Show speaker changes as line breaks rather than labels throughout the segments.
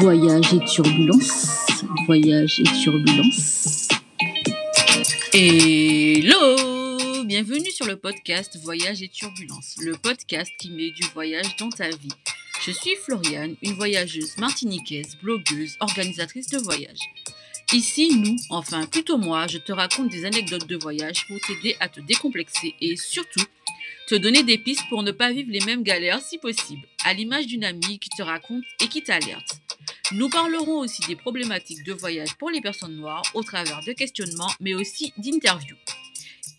Voyage et turbulence. Voyage et turbulence.
Hello Bienvenue sur le podcast Voyage et turbulence, le podcast qui met du voyage dans ta vie. Je suis Floriane, une voyageuse martiniquaise, blogueuse, organisatrice de voyage. Ici, nous, enfin plutôt moi, je te raconte des anecdotes de voyage pour t'aider à te décomplexer et surtout te donner des pistes pour ne pas vivre les mêmes galères si possible, à l'image d'une amie qui te raconte et qui t'alerte. Nous parlerons aussi des problématiques de voyage pour les personnes noires au travers de questionnements mais aussi d'interviews.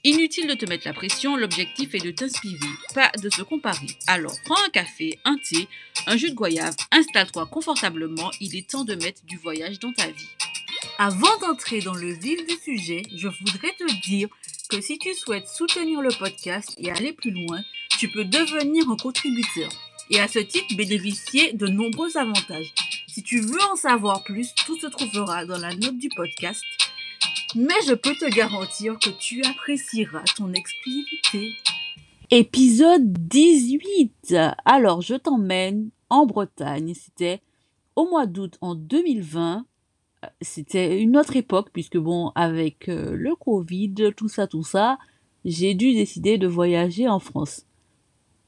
Inutile de te mettre la pression, l'objectif est de t'inspirer, pas de se comparer. Alors prends un café, un thé, un jus de goyave, installe-toi confortablement, il est temps de mettre du voyage dans ta vie. Avant d'entrer dans le vif du sujet, je voudrais te dire que si tu souhaites soutenir le podcast et aller plus loin, tu peux devenir un contributeur et à ce titre bénéficier de nombreux avantages. Si tu veux en savoir plus, tout se trouvera dans la note du podcast. Mais je peux te garantir que tu apprécieras ton exclusivité. Épisode 18. Alors, je t'emmène en Bretagne. C'était au mois d'août en 2020 c'était une autre époque, puisque bon, avec euh, le Covid, tout ça, tout ça, j'ai dû décider de voyager en France.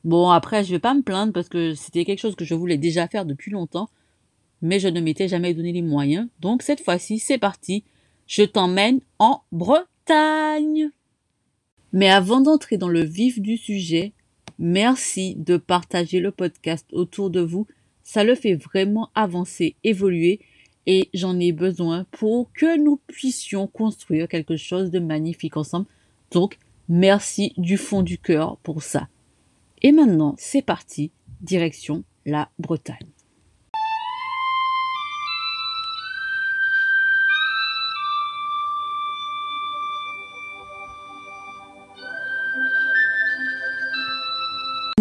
Bon, après, je vais pas me plaindre parce que c'était quelque chose que je voulais déjà faire depuis longtemps, mais je ne m'étais jamais donné les moyens. Donc cette fois-ci, c'est parti. Je t'emmène en Bretagne. Mais avant d'entrer dans le vif du sujet, merci de partager le podcast autour de vous. Ça le fait vraiment avancer, évoluer et j'en ai besoin pour que nous puissions construire quelque chose de magnifique ensemble. Donc, merci du fond du cœur pour ça. Et maintenant, c'est parti, direction la Bretagne.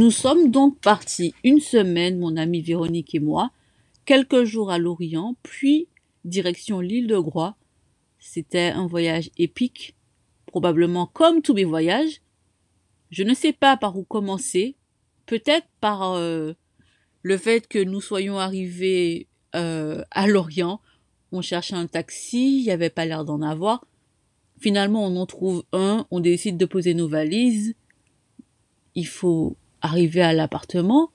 Nous sommes donc partis une semaine, mon amie Véronique et moi, quelques jours à Lorient, puis direction l'île de Groix. C'était un voyage épique, probablement comme tous mes voyages. Je ne sais pas par où commencer, peut-être par euh, le fait que nous soyons arrivés euh, à Lorient. On cherchait un taxi, il n'y avait pas l'air d'en avoir. Finalement, on en trouve un, on décide de poser nos valises. Il faut arriver à l'appartement.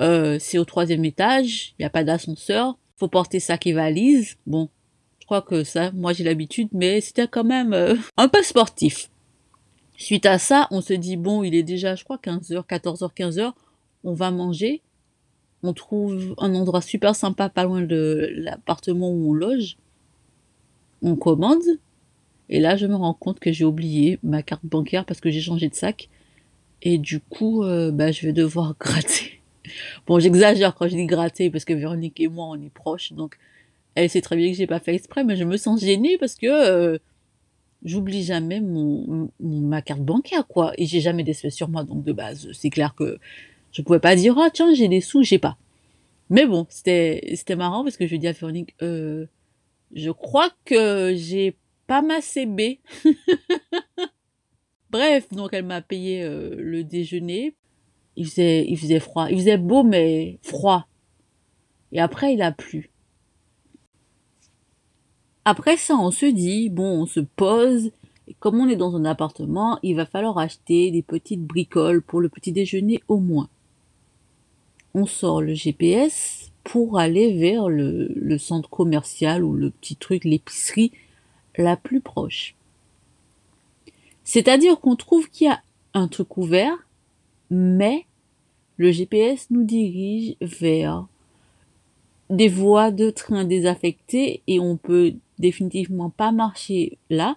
Euh, c'est au troisième étage, il n'y a pas d'ascenseur, faut porter sac et valise. Bon, je crois que ça, moi j'ai l'habitude, mais c'était quand même euh, un peu sportif. Suite à ça, on se dit, bon, il est déjà, je crois, 15h, 14h, 15h, on va manger. On trouve un endroit super sympa, pas loin de l'appartement où on loge. On commande. Et là, je me rends compte que j'ai oublié ma carte bancaire parce que j'ai changé de sac. Et du coup, euh, bah, je vais devoir gratter Bon, j'exagère quand je dis gratter parce que Véronique et moi, on est proches, donc elle sait très bien que j'ai pas fait exprès, mais je me sens gênée parce que euh, j'oublie jamais mon, ma carte bancaire, quoi. Et j'ai jamais d'espèces sur moi, donc de base, c'est clair que je pouvais pas dire, ah tiens, j'ai des sous, j'ai pas. Mais bon, c'était, c'était marrant parce que je dis à Véronique, euh, je crois que j'ai pas ma CB. Bref, donc elle m'a payé euh, le déjeuner il faisait, froid. Il faisait beau, mais froid. Et après, il a plu. Après ça, on se dit, bon, on se pose. Et comme on est dans un appartement, il va falloir acheter des petites bricoles pour le petit déjeuner au moins. On sort le GPS pour aller vers le centre commercial ou le petit truc, l'épicerie la plus proche. C'est-à-dire qu'on trouve qu'il y a un truc ouvert, mais le GPS nous dirige vers des voies de train désaffectées et on peut définitivement pas marcher là.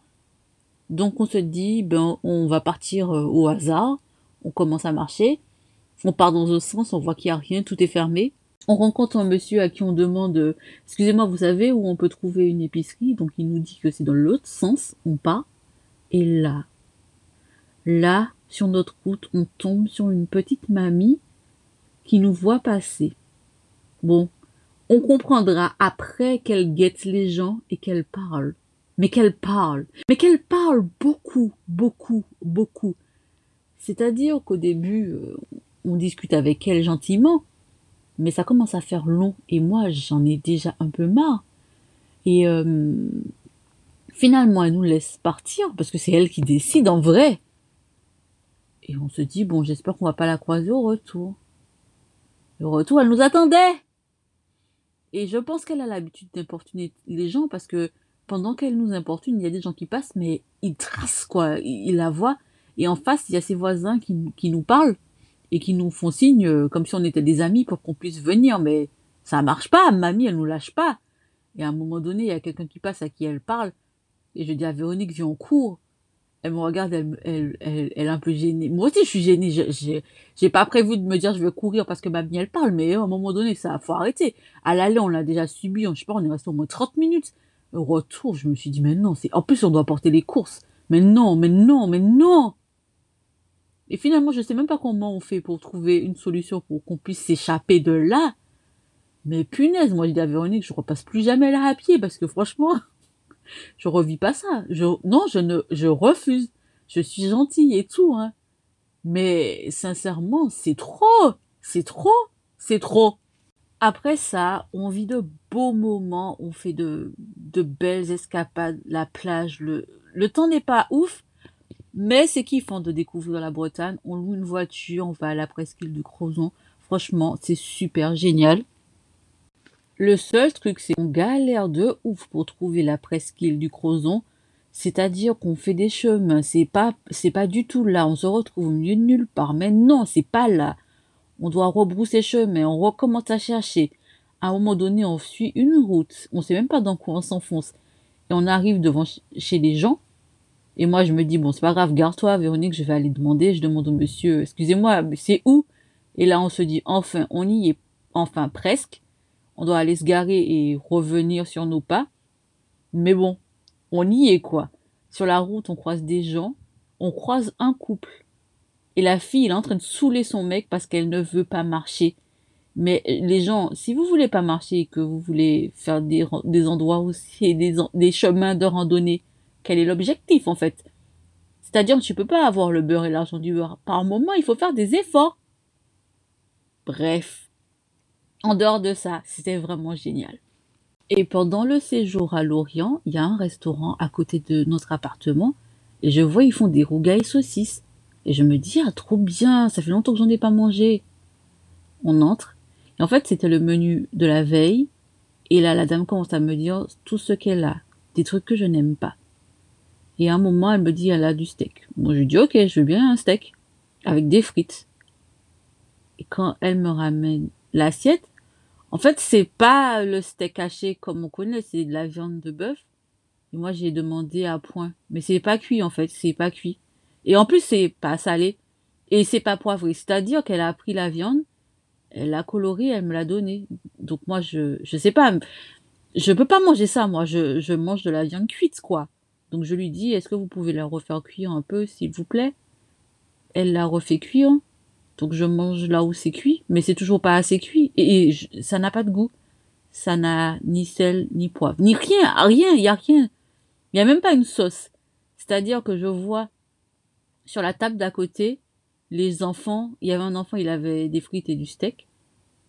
Donc on se dit, ben, on va partir euh, au hasard. On commence à marcher. On part dans un sens, on voit qu'il n'y a rien, tout est fermé. On rencontre un monsieur à qui on demande, excusez-moi, vous savez où on peut trouver une épicerie? Donc il nous dit que c'est dans l'autre sens. On part. Et là, là, sur notre route, on tombe sur une petite mamie qui nous voit passer. Bon, on comprendra après qu'elle guette les gens et qu'elle parle. Mais qu'elle parle. Mais qu'elle parle beaucoup, beaucoup, beaucoup. C'est-à-dire qu'au début, euh, on discute avec elle gentiment.
mais ça commence à faire long et moi j'en ai déjà un peu marre. Et euh, finalement elle nous laisse partir parce que c'est elle qui décide en vrai. Et on se dit bon j'espère qu'on va pas la croiser au retour. Le retour elle nous attendait. Et je pense qu'elle a l'habitude d'importuner les gens parce que pendant qu'elle nous importune, il y a des gens qui passent, mais ils tracent, quoi. Ils, la voient. Et en face, il y a ses voisins qui, nous parlent et qui nous font signe euh, comme si on était des amis pour qu'on puisse venir. Mais ça marche pas. Mamie, elle nous lâche pas. Et à un moment donné, il y a quelqu'un qui passe à qui elle parle. Et je dis à Véronique, viens en cours. Elle me regarde, elle, elle, elle, elle, est un peu gênée. Moi aussi, je suis gênée. J'ai pas prévu de me dire je vais courir parce que mamie, elle parle. Mais à un moment donné, ça faut arrêter. À l'aller, on l'a déjà subi. Je sais pas, on est resté au moins 30 minutes. Au retour, je me suis dit, mais non, c'est, en plus, on doit porter les courses. Mais non, mais non, mais non! Et finalement, je sais même pas comment on fait pour trouver une solution pour qu'on puisse s'échapper de là. Mais punaise, moi, je dis à Véronique, je repasse plus jamais là à pied parce que franchement, je revis pas ça. Non, je ne, je refuse. Je suis gentille et tout, hein. Mais sincèrement, c'est trop, c'est trop, c'est trop. Après ça, on vit de beaux moments, on fait de, de belles escapades, la plage, le, le temps n'est pas ouf, mais c'est kiffant de découvrir la Bretagne. On loue une voiture, on va à la presqu'île du Crozon. Franchement, c'est super génial. Le seul truc, c'est qu'on galère de ouf pour trouver la presqu'île du Crozon. C'est-à-dire qu'on fait des chemins, c'est pas, c'est pas du tout là. On se retrouve au milieu nulle part. Mais non, c'est pas là on doit rebrousser chemin, on recommence à chercher. À un moment donné, on suit une route, on sait même pas dans quoi on s'enfonce. Et on arrive devant chez les gens. Et moi, je me dis, bon, c'est pas grave, garde-toi, Véronique, je vais aller demander. Je demande au monsieur, excusez-moi, c'est où? Et là, on se dit, enfin, on y est, enfin, presque. On doit aller se garer et revenir sur nos pas. Mais bon, on y est, quoi. Sur la route, on croise des gens. On croise un couple. Et la fille, elle est en train de saouler son mec parce qu'elle ne veut pas marcher. Mais les gens, si vous voulez pas marcher et que vous voulez faire des, endroits aussi, des, des chemins de randonnée, quel est l'objectif en fait? C'est-à-dire tu peux pas avoir le beurre et l'argent du beurre. Par moment, il faut faire des efforts. Bref. En dehors de ça, c'était vraiment génial. Et pendant le séjour à Lorient, il y a un restaurant à côté de notre appartement et je vois ils font des rougailles saucisses. Et je me dis, ah, trop bien, ça fait longtemps que j'en ai pas mangé. On entre. Et en fait, c'était le menu de la veille. Et là, la dame commence à me dire tout ce qu'elle a. Des trucs que je n'aime pas. Et à un moment, elle me dit, elle a du steak. Moi, je lui dis, ok, je veux bien un steak. Avec des frites. Et quand elle me ramène l'assiette, en fait, c'est pas le steak haché comme on connaît, c'est de la viande de bœuf. Et moi, j'ai demandé à point. Mais c'est pas cuit, en fait, c'est pas cuit. Et en plus, c'est pas salé. Et c'est pas poivré. C'est-à-dire qu'elle a pris la viande, elle l'a colorée, elle me l'a donnée. Donc moi, je, je sais pas. Je peux pas manger ça, moi. Je, je mange de la viande cuite, quoi. Donc je lui dis, est-ce que vous pouvez la refaire cuire un peu, s'il vous plaît? Elle l'a refait cuire. Donc je mange là où c'est cuit, mais c'est toujours pas assez cuit. Et, ça n'a pas de goût. Ça n'a ni sel, ni poivre, ni rien, rien, il y a rien. Il y a même pas une sauce. C'est-à-dire que je vois sur la table d'à côté, les enfants, il y avait un enfant, il avait des frites et du steak.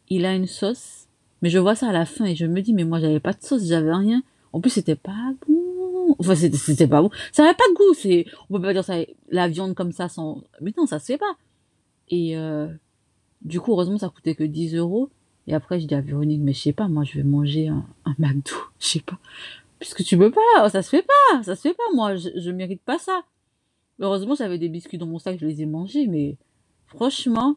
Il a une sauce. Mais je vois ça à la fin et je me dis, mais moi, j'avais pas de sauce, j'avais rien. En plus, c'était pas bon. Enfin, c'était pas bon. Ça avait pas de goût. C'est, on peut pas dire ça, la viande comme ça sans, mais non, ça se fait pas. Et, euh, du coup, heureusement, ça coûtait que 10 euros. Et après, je dis à Véronique, mais je sais pas, moi, je vais manger un, un McDo. Je sais pas. Puisque tu peux pas, ça se fait pas, ça se fait pas, moi, je, je mérite pas ça. Heureusement, j'avais des biscuits dans mon sac, je les ai mangés, mais franchement,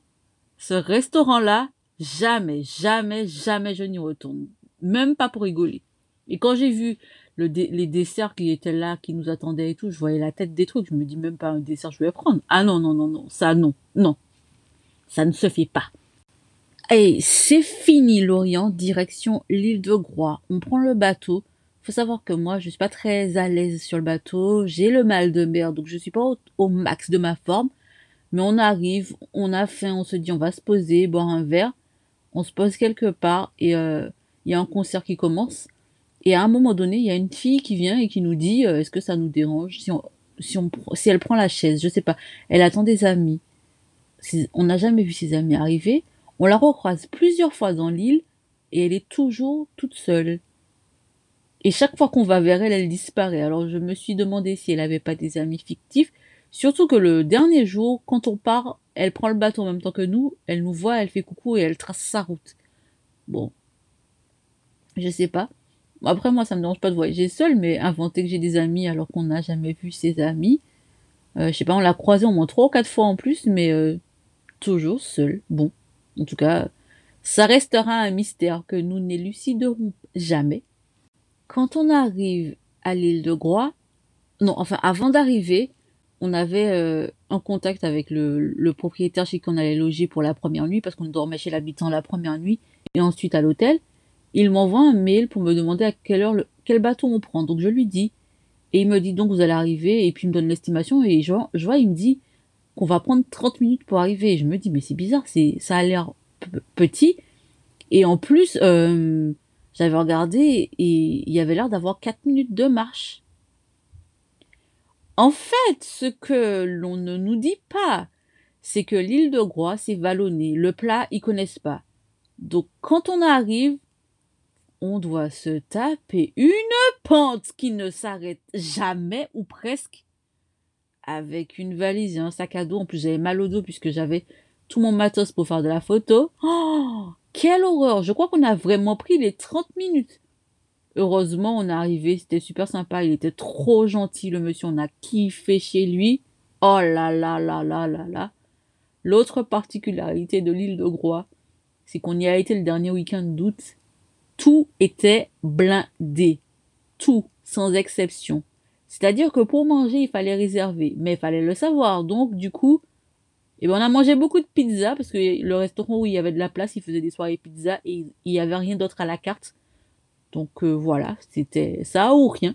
ce restaurant-là, jamais, jamais, jamais je n'y retourne. Même pas pour rigoler. Et quand j'ai vu le les desserts qui étaient là, qui nous attendaient et tout, je voyais la tête des trucs. Je me dis même pas un dessert, je vais prendre. Ah non, non, non, non, ça non, non. Ça ne se fait pas. Et c'est fini l'Orient, direction l'île de Groix. On prend le bateau faut savoir que moi, je suis pas très à l'aise sur le bateau. J'ai le mal de mer, donc je suis pas au, max de ma forme. Mais on arrive, on a faim, on se dit on va se poser, boire un verre. On se pose quelque part et euh, il y a un concert qui commence. Et à un moment donné, il y a une fille qui vient et qui nous dit euh, est-ce que ça nous dérange si on, si on si elle prend la chaise, je sais pas. Elle attend des amis. On n'a jamais vu ses amis arriver. On la recroise plusieurs fois dans l'île et elle est toujours toute seule. Et chaque fois qu'on va vers elle, elle disparaît. Alors je me suis demandé si elle n'avait pas des amis fictifs. Surtout que le dernier jour, quand on part, elle prend le bateau en même temps que nous, elle nous voit, elle fait coucou et elle trace sa route. Bon. Je sais pas. Après, moi, ça me dérange pas de voyager seule, mais inventer que j'ai des amis alors qu'on n'a jamais vu ses amis. Euh, je sais pas, on l'a croisé au moins trois ou quatre fois en plus, mais euh, toujours seul. Bon. En tout cas, ça restera un mystère que nous n'éluciderons jamais. Quand on arrive à l'île de Groix, non, enfin, avant d'arriver, on avait euh, un contact avec le, propriétaire chez qui on allait loger pour la première nuit, parce qu'on dormait chez l'habitant la première nuit, et ensuite à l'hôtel. Il m'envoie un mail pour me demander à quelle heure, quel bateau on prend. Donc je lui dis. Et il me dit donc vous allez arriver, et puis il me donne l'estimation, et je, je vois, il me dit qu'on va prendre 30 minutes pour arriver. Je me dis, mais c'est bizarre, c'est, ça a l'air petit. Et en plus, euh, j'avais regardé et il y avait l'air d'avoir 4 minutes de marche. En fait, ce que l'on ne nous dit pas, c'est que l'île de Groix, c'est vallonné. Le plat, ils connaissent pas. Donc, quand on arrive, on doit se taper une pente qui ne s'arrête jamais ou presque avec une valise et un sac à dos. En plus, j'avais mal au dos puisque j'avais tout mon matos pour faire de la photo. Oh, quelle horreur! Je crois qu'on a vraiment pris les 30 minutes. Heureusement, on est arrivé, c'était super sympa, il était trop gentil, le monsieur, on a kiffé chez lui. Oh là là là là là là. L'autre particularité de l'île de Groix, c'est qu'on y a été le dernier week-end d'août. Tout était blindé. Tout, sans exception. C'est-à-dire que pour manger, il fallait réserver, mais il fallait le savoir. Donc, du coup, eh ben, on a mangé beaucoup de pizza parce que le restaurant où il y avait de la place, il faisait des soirées pizza et il n'y avait rien d'autre à la carte. Donc euh, voilà, c'était ça ou rien.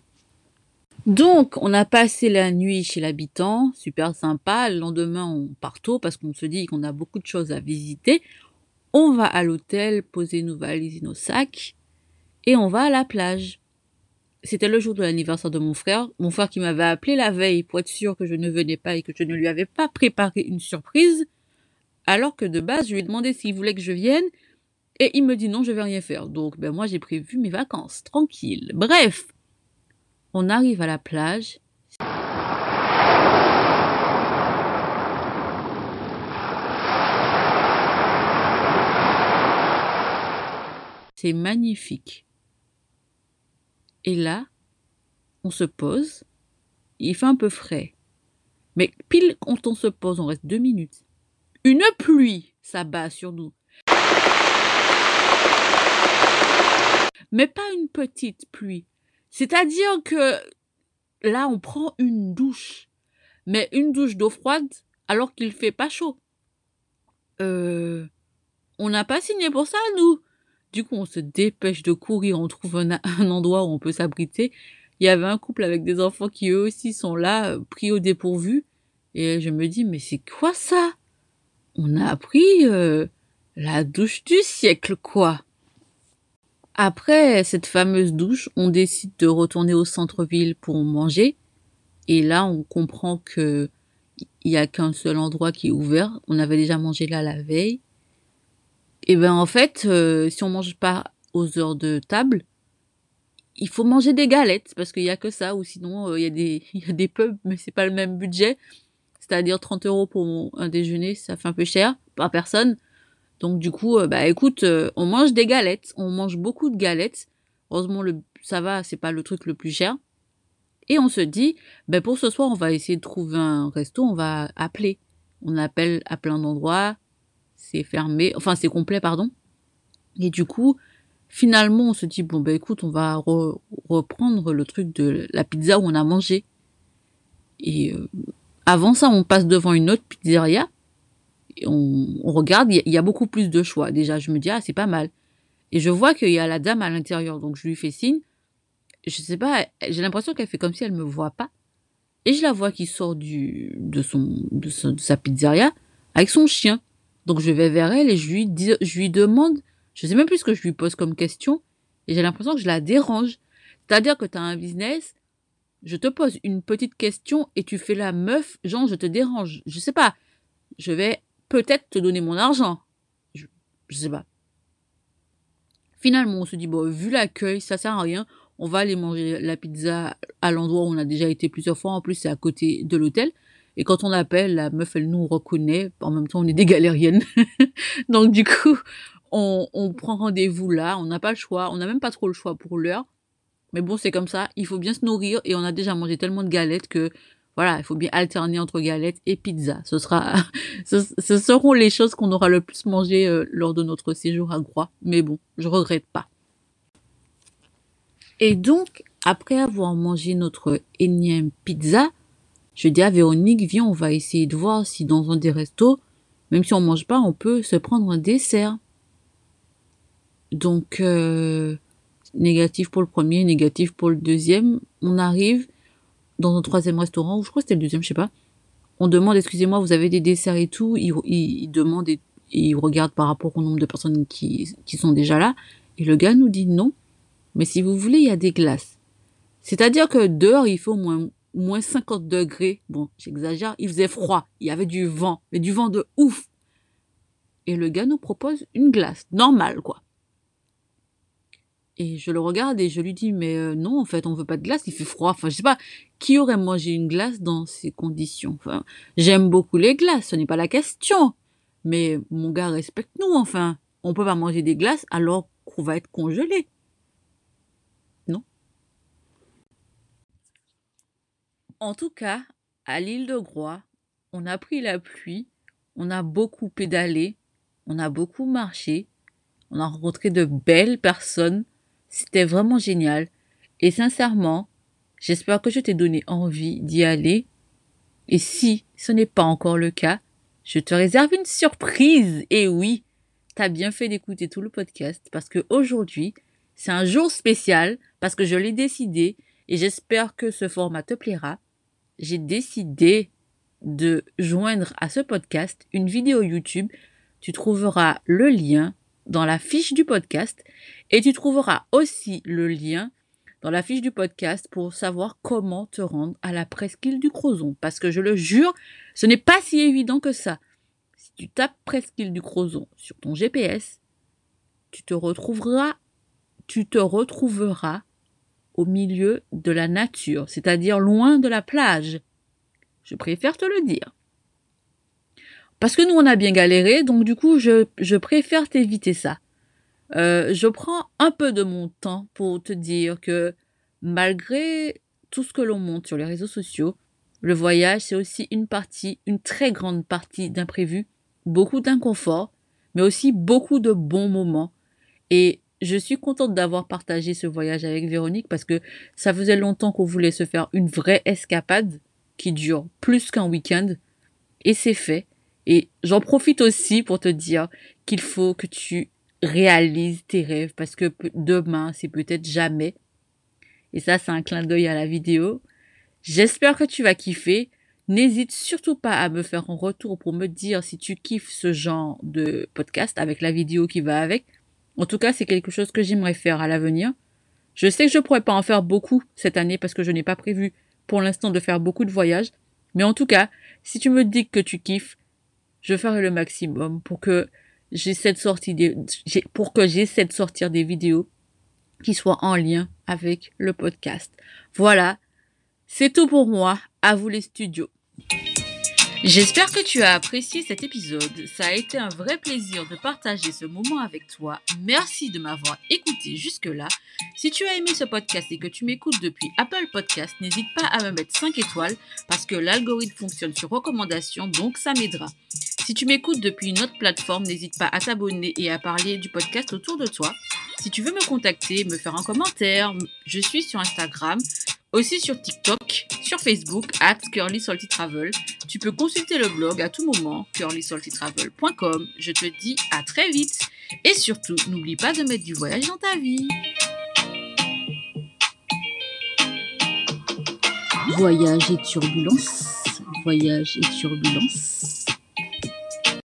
Donc, on a passé la nuit chez l'habitant, super sympa. Le lendemain, on part tôt parce qu'on se dit qu'on a beaucoup de choses à visiter. On va à l'hôtel, poser nos valises et nos sacs, et on va à la plage. C'était le jour de l'anniversaire de mon frère. Mon frère qui m'avait appelé la veille pour être sûr que je ne venais pas et que je ne lui avais pas préparé une surprise. Alors que de base, je lui ai demandé s'il voulait que je vienne. Et il me dit non, je vais rien faire. Donc, ben, moi, j'ai prévu mes vacances. Tranquille. Bref. On arrive à la plage. C'est magnifique. Et là, on se pose. Il fait un peu frais. Mais pile quand on se pose, on reste deux minutes. Une pluie s'abat sur nous. Mais pas une petite pluie. C'est-à-dire que là, on prend une douche. Mais une douche d'eau froide alors qu'il fait pas chaud. Euh, on n'a pas signé pour ça, nous. Du coup, on se dépêche de courir, on trouve un, endroit où on peut s'abriter. Il y avait un couple avec des enfants qui eux aussi sont là, euh, pris au dépourvu. Et je me dis, mais c'est quoi ça? On a pris euh, la douche du siècle, quoi. Après cette fameuse douche, on décide de retourner au centre-ville pour manger. Et là, on comprend que il y a qu'un seul endroit qui est ouvert. On avait déjà mangé là la veille. Et ben en fait, euh, si on mange pas aux heures de table, il faut manger des galettes parce qu'il y a que ça ou sinon euh, il y a des pubs mais c'est pas le même budget. C'est-à-dire 30 euros pour un déjeuner, ça fait un peu cher par personne. Donc du coup, euh, bah écoute, on mange des galettes, on mange beaucoup de galettes. Heureusement, le, ça va, c'est pas le truc le plus cher. Et on se dit, ben pour ce soir, on va essayer de trouver un resto, on va appeler. On appelle à plein d'endroits, c'est fermé, enfin c'est complet, pardon. Et du coup, finalement, on se dit, bon, ben écoute, on va re- reprendre le truc de la pizza où on a mangé. Et euh, avant ça, on passe devant une autre pizzeria. Et on, regarde, il y, a- il y a beaucoup plus de choix. Déjà, je me dis, ah, c'est pas mal. Et je vois qu'il y a la dame à l'intérieur, donc je lui fais signe. Je sais pas, j'ai l'impression qu'elle fait comme si elle me voit pas. Et je la vois qui sort du, de, son, de, son- de sa pizzeria avec son chien. Donc je vais vers elle et je lui, dis, je lui demande, je sais même plus ce que je lui pose comme question, et j'ai l'impression que je la dérange. C'est-à-dire que tu as un business, je te pose une petite question et tu fais la meuf, genre je te dérange. Je sais pas, je vais peut-être te donner mon argent. Je- Je sais pas. Finalement, on se dit, bon, vu l'accueil, ça sert à rien. On va aller manger la pizza à l'endroit où on a déjà été plusieurs fois. En plus, c'est à côté de l'hôtel. Et quand on appelle, la meuf, elle nous reconnaît. En même temps, on est des galériennes. Donc, du coup, on, on prend rendez-vous là. On n'a pas le choix. On n'a même pas trop le choix pour l'heure. Mais bon, c'est comme ça. Il faut bien se nourrir. Et on a déjà mangé tellement de galettes que, voilà, il faut bien alterner entre galettes et pizza. Ce sera, ce, ce seront les choses qu'on aura le plus mangé euh, lors de notre séjour à Groix. Mais bon, je regrette pas. Et donc, après avoir mangé notre énième pizza, je dis à Véronique, viens, on va essayer de voir si dans un des restos, même si on mange pas, on peut se prendre un dessert. Donc, euh, négatif pour le premier, négatif pour le deuxième. On arrive dans un troisième restaurant, ou je crois que c'était le deuxième, je sais pas. On demande, excusez-moi, vous avez des desserts et tout. Il, il, il demande et, et il regarde par rapport au nombre de personnes qui, qui sont déjà là. Et le gars nous dit non. Mais si vous voulez, il y a des glaces. C'est-à-dire que dehors, il fait au moins, moins 50 degrés. Bon, j'exagère. Il faisait froid. Il y avait du vent. Mais du vent de ouf. Et le gars nous propose une glace. Normale, quoi. Et je le regarde et je lui dis, mais euh, non, en fait, on veut pas de glace, il fait froid. Enfin, je sais pas, qui aurait mangé une glace dans ces conditions? Enfin, j'aime beaucoup les glaces, ce n'est pas la question. Mais mon gars, respecte-nous, enfin. On peut pas manger des glaces alors qu'on va être congelé. En tout cas, à l'île de Groix, on a pris la pluie, on a beaucoup pédalé, on a beaucoup marché, on a rencontré de belles personnes, c'était vraiment génial. Et sincèrement, j'espère que je t'ai donné envie d'y aller. Et si ce n'est pas encore le cas, je te réserve une surprise. Et oui, t'as bien fait d'écouter tout le podcast parce que aujourd'hui, c'est un jour spécial parce que je l'ai décidé et j'espère que ce format te plaira. J'ai décidé de joindre à ce podcast une vidéo YouTube. Tu trouveras le lien dans la fiche du podcast et tu trouveras aussi le lien dans la fiche du podcast pour savoir comment te rendre à la presqu'île du Crozon. Parce que je le jure, ce n'est pas si évident que ça. Si tu tapes presqu'île du Crozon sur ton GPS, tu te retrouveras, tu te retrouveras au milieu de la nature, c'est-à-dire loin de la plage. Je préfère te le dire. Parce que nous, on a bien galéré, donc du coup, je, je préfère t'éviter ça. Euh, je prends un peu de mon temps pour te dire que malgré tout ce que l'on monte sur les réseaux sociaux, le voyage, c'est aussi une partie, une très grande partie d'imprévus, beaucoup d'inconfort, mais aussi beaucoup de bons moments. Et je suis contente d'avoir partagé ce voyage avec Véronique parce que ça faisait longtemps qu'on voulait se faire une vraie escapade qui dure plus qu'un week-end. Et c'est fait. Et j'en profite aussi pour te dire qu'il faut que tu réalises tes rêves parce que demain, c'est peut-être jamais. Et ça, c'est un clin d'œil à la vidéo. J'espère que tu vas kiffer. N'hésite surtout pas à me faire un retour pour me dire si tu kiffes ce genre de podcast avec la vidéo qui va avec. En tout cas, c'est quelque chose que j'aimerais faire à l'avenir. Je sais que je pourrais pas en faire beaucoup cette année parce que je n'ai pas prévu pour l'instant de faire beaucoup de voyages. Mais en tout cas, si tu me dis que tu kiffes, je ferai le maximum pour que j'essaie de sortir des, pour que j'essaie de sortir des vidéos qui soient en lien avec le podcast. Voilà. C'est tout pour moi. À vous les studios.
J'espère que tu as apprécié cet épisode. Ça a été un vrai plaisir de partager ce moment avec toi. Merci de m'avoir écouté jusque-là. Si tu as aimé ce podcast et que tu m'écoutes depuis Apple Podcast, n'hésite pas à me mettre 5 étoiles parce que l'algorithme fonctionne sur recommandation, donc ça m'aidera. Si tu m'écoutes depuis une autre plateforme, n'hésite pas à t'abonner et à parler du podcast autour de toi. Si tu veux me contacter, me faire un commentaire, je suis sur Instagram, aussi sur TikTok, sur Facebook, at Travel. Tu peux consulter le blog à tout moment, curlysaltytravel.com. Je te dis à très vite. Et surtout, n'oublie pas de mettre du voyage dans ta vie.
Voyage et turbulence. Voyage et turbulence.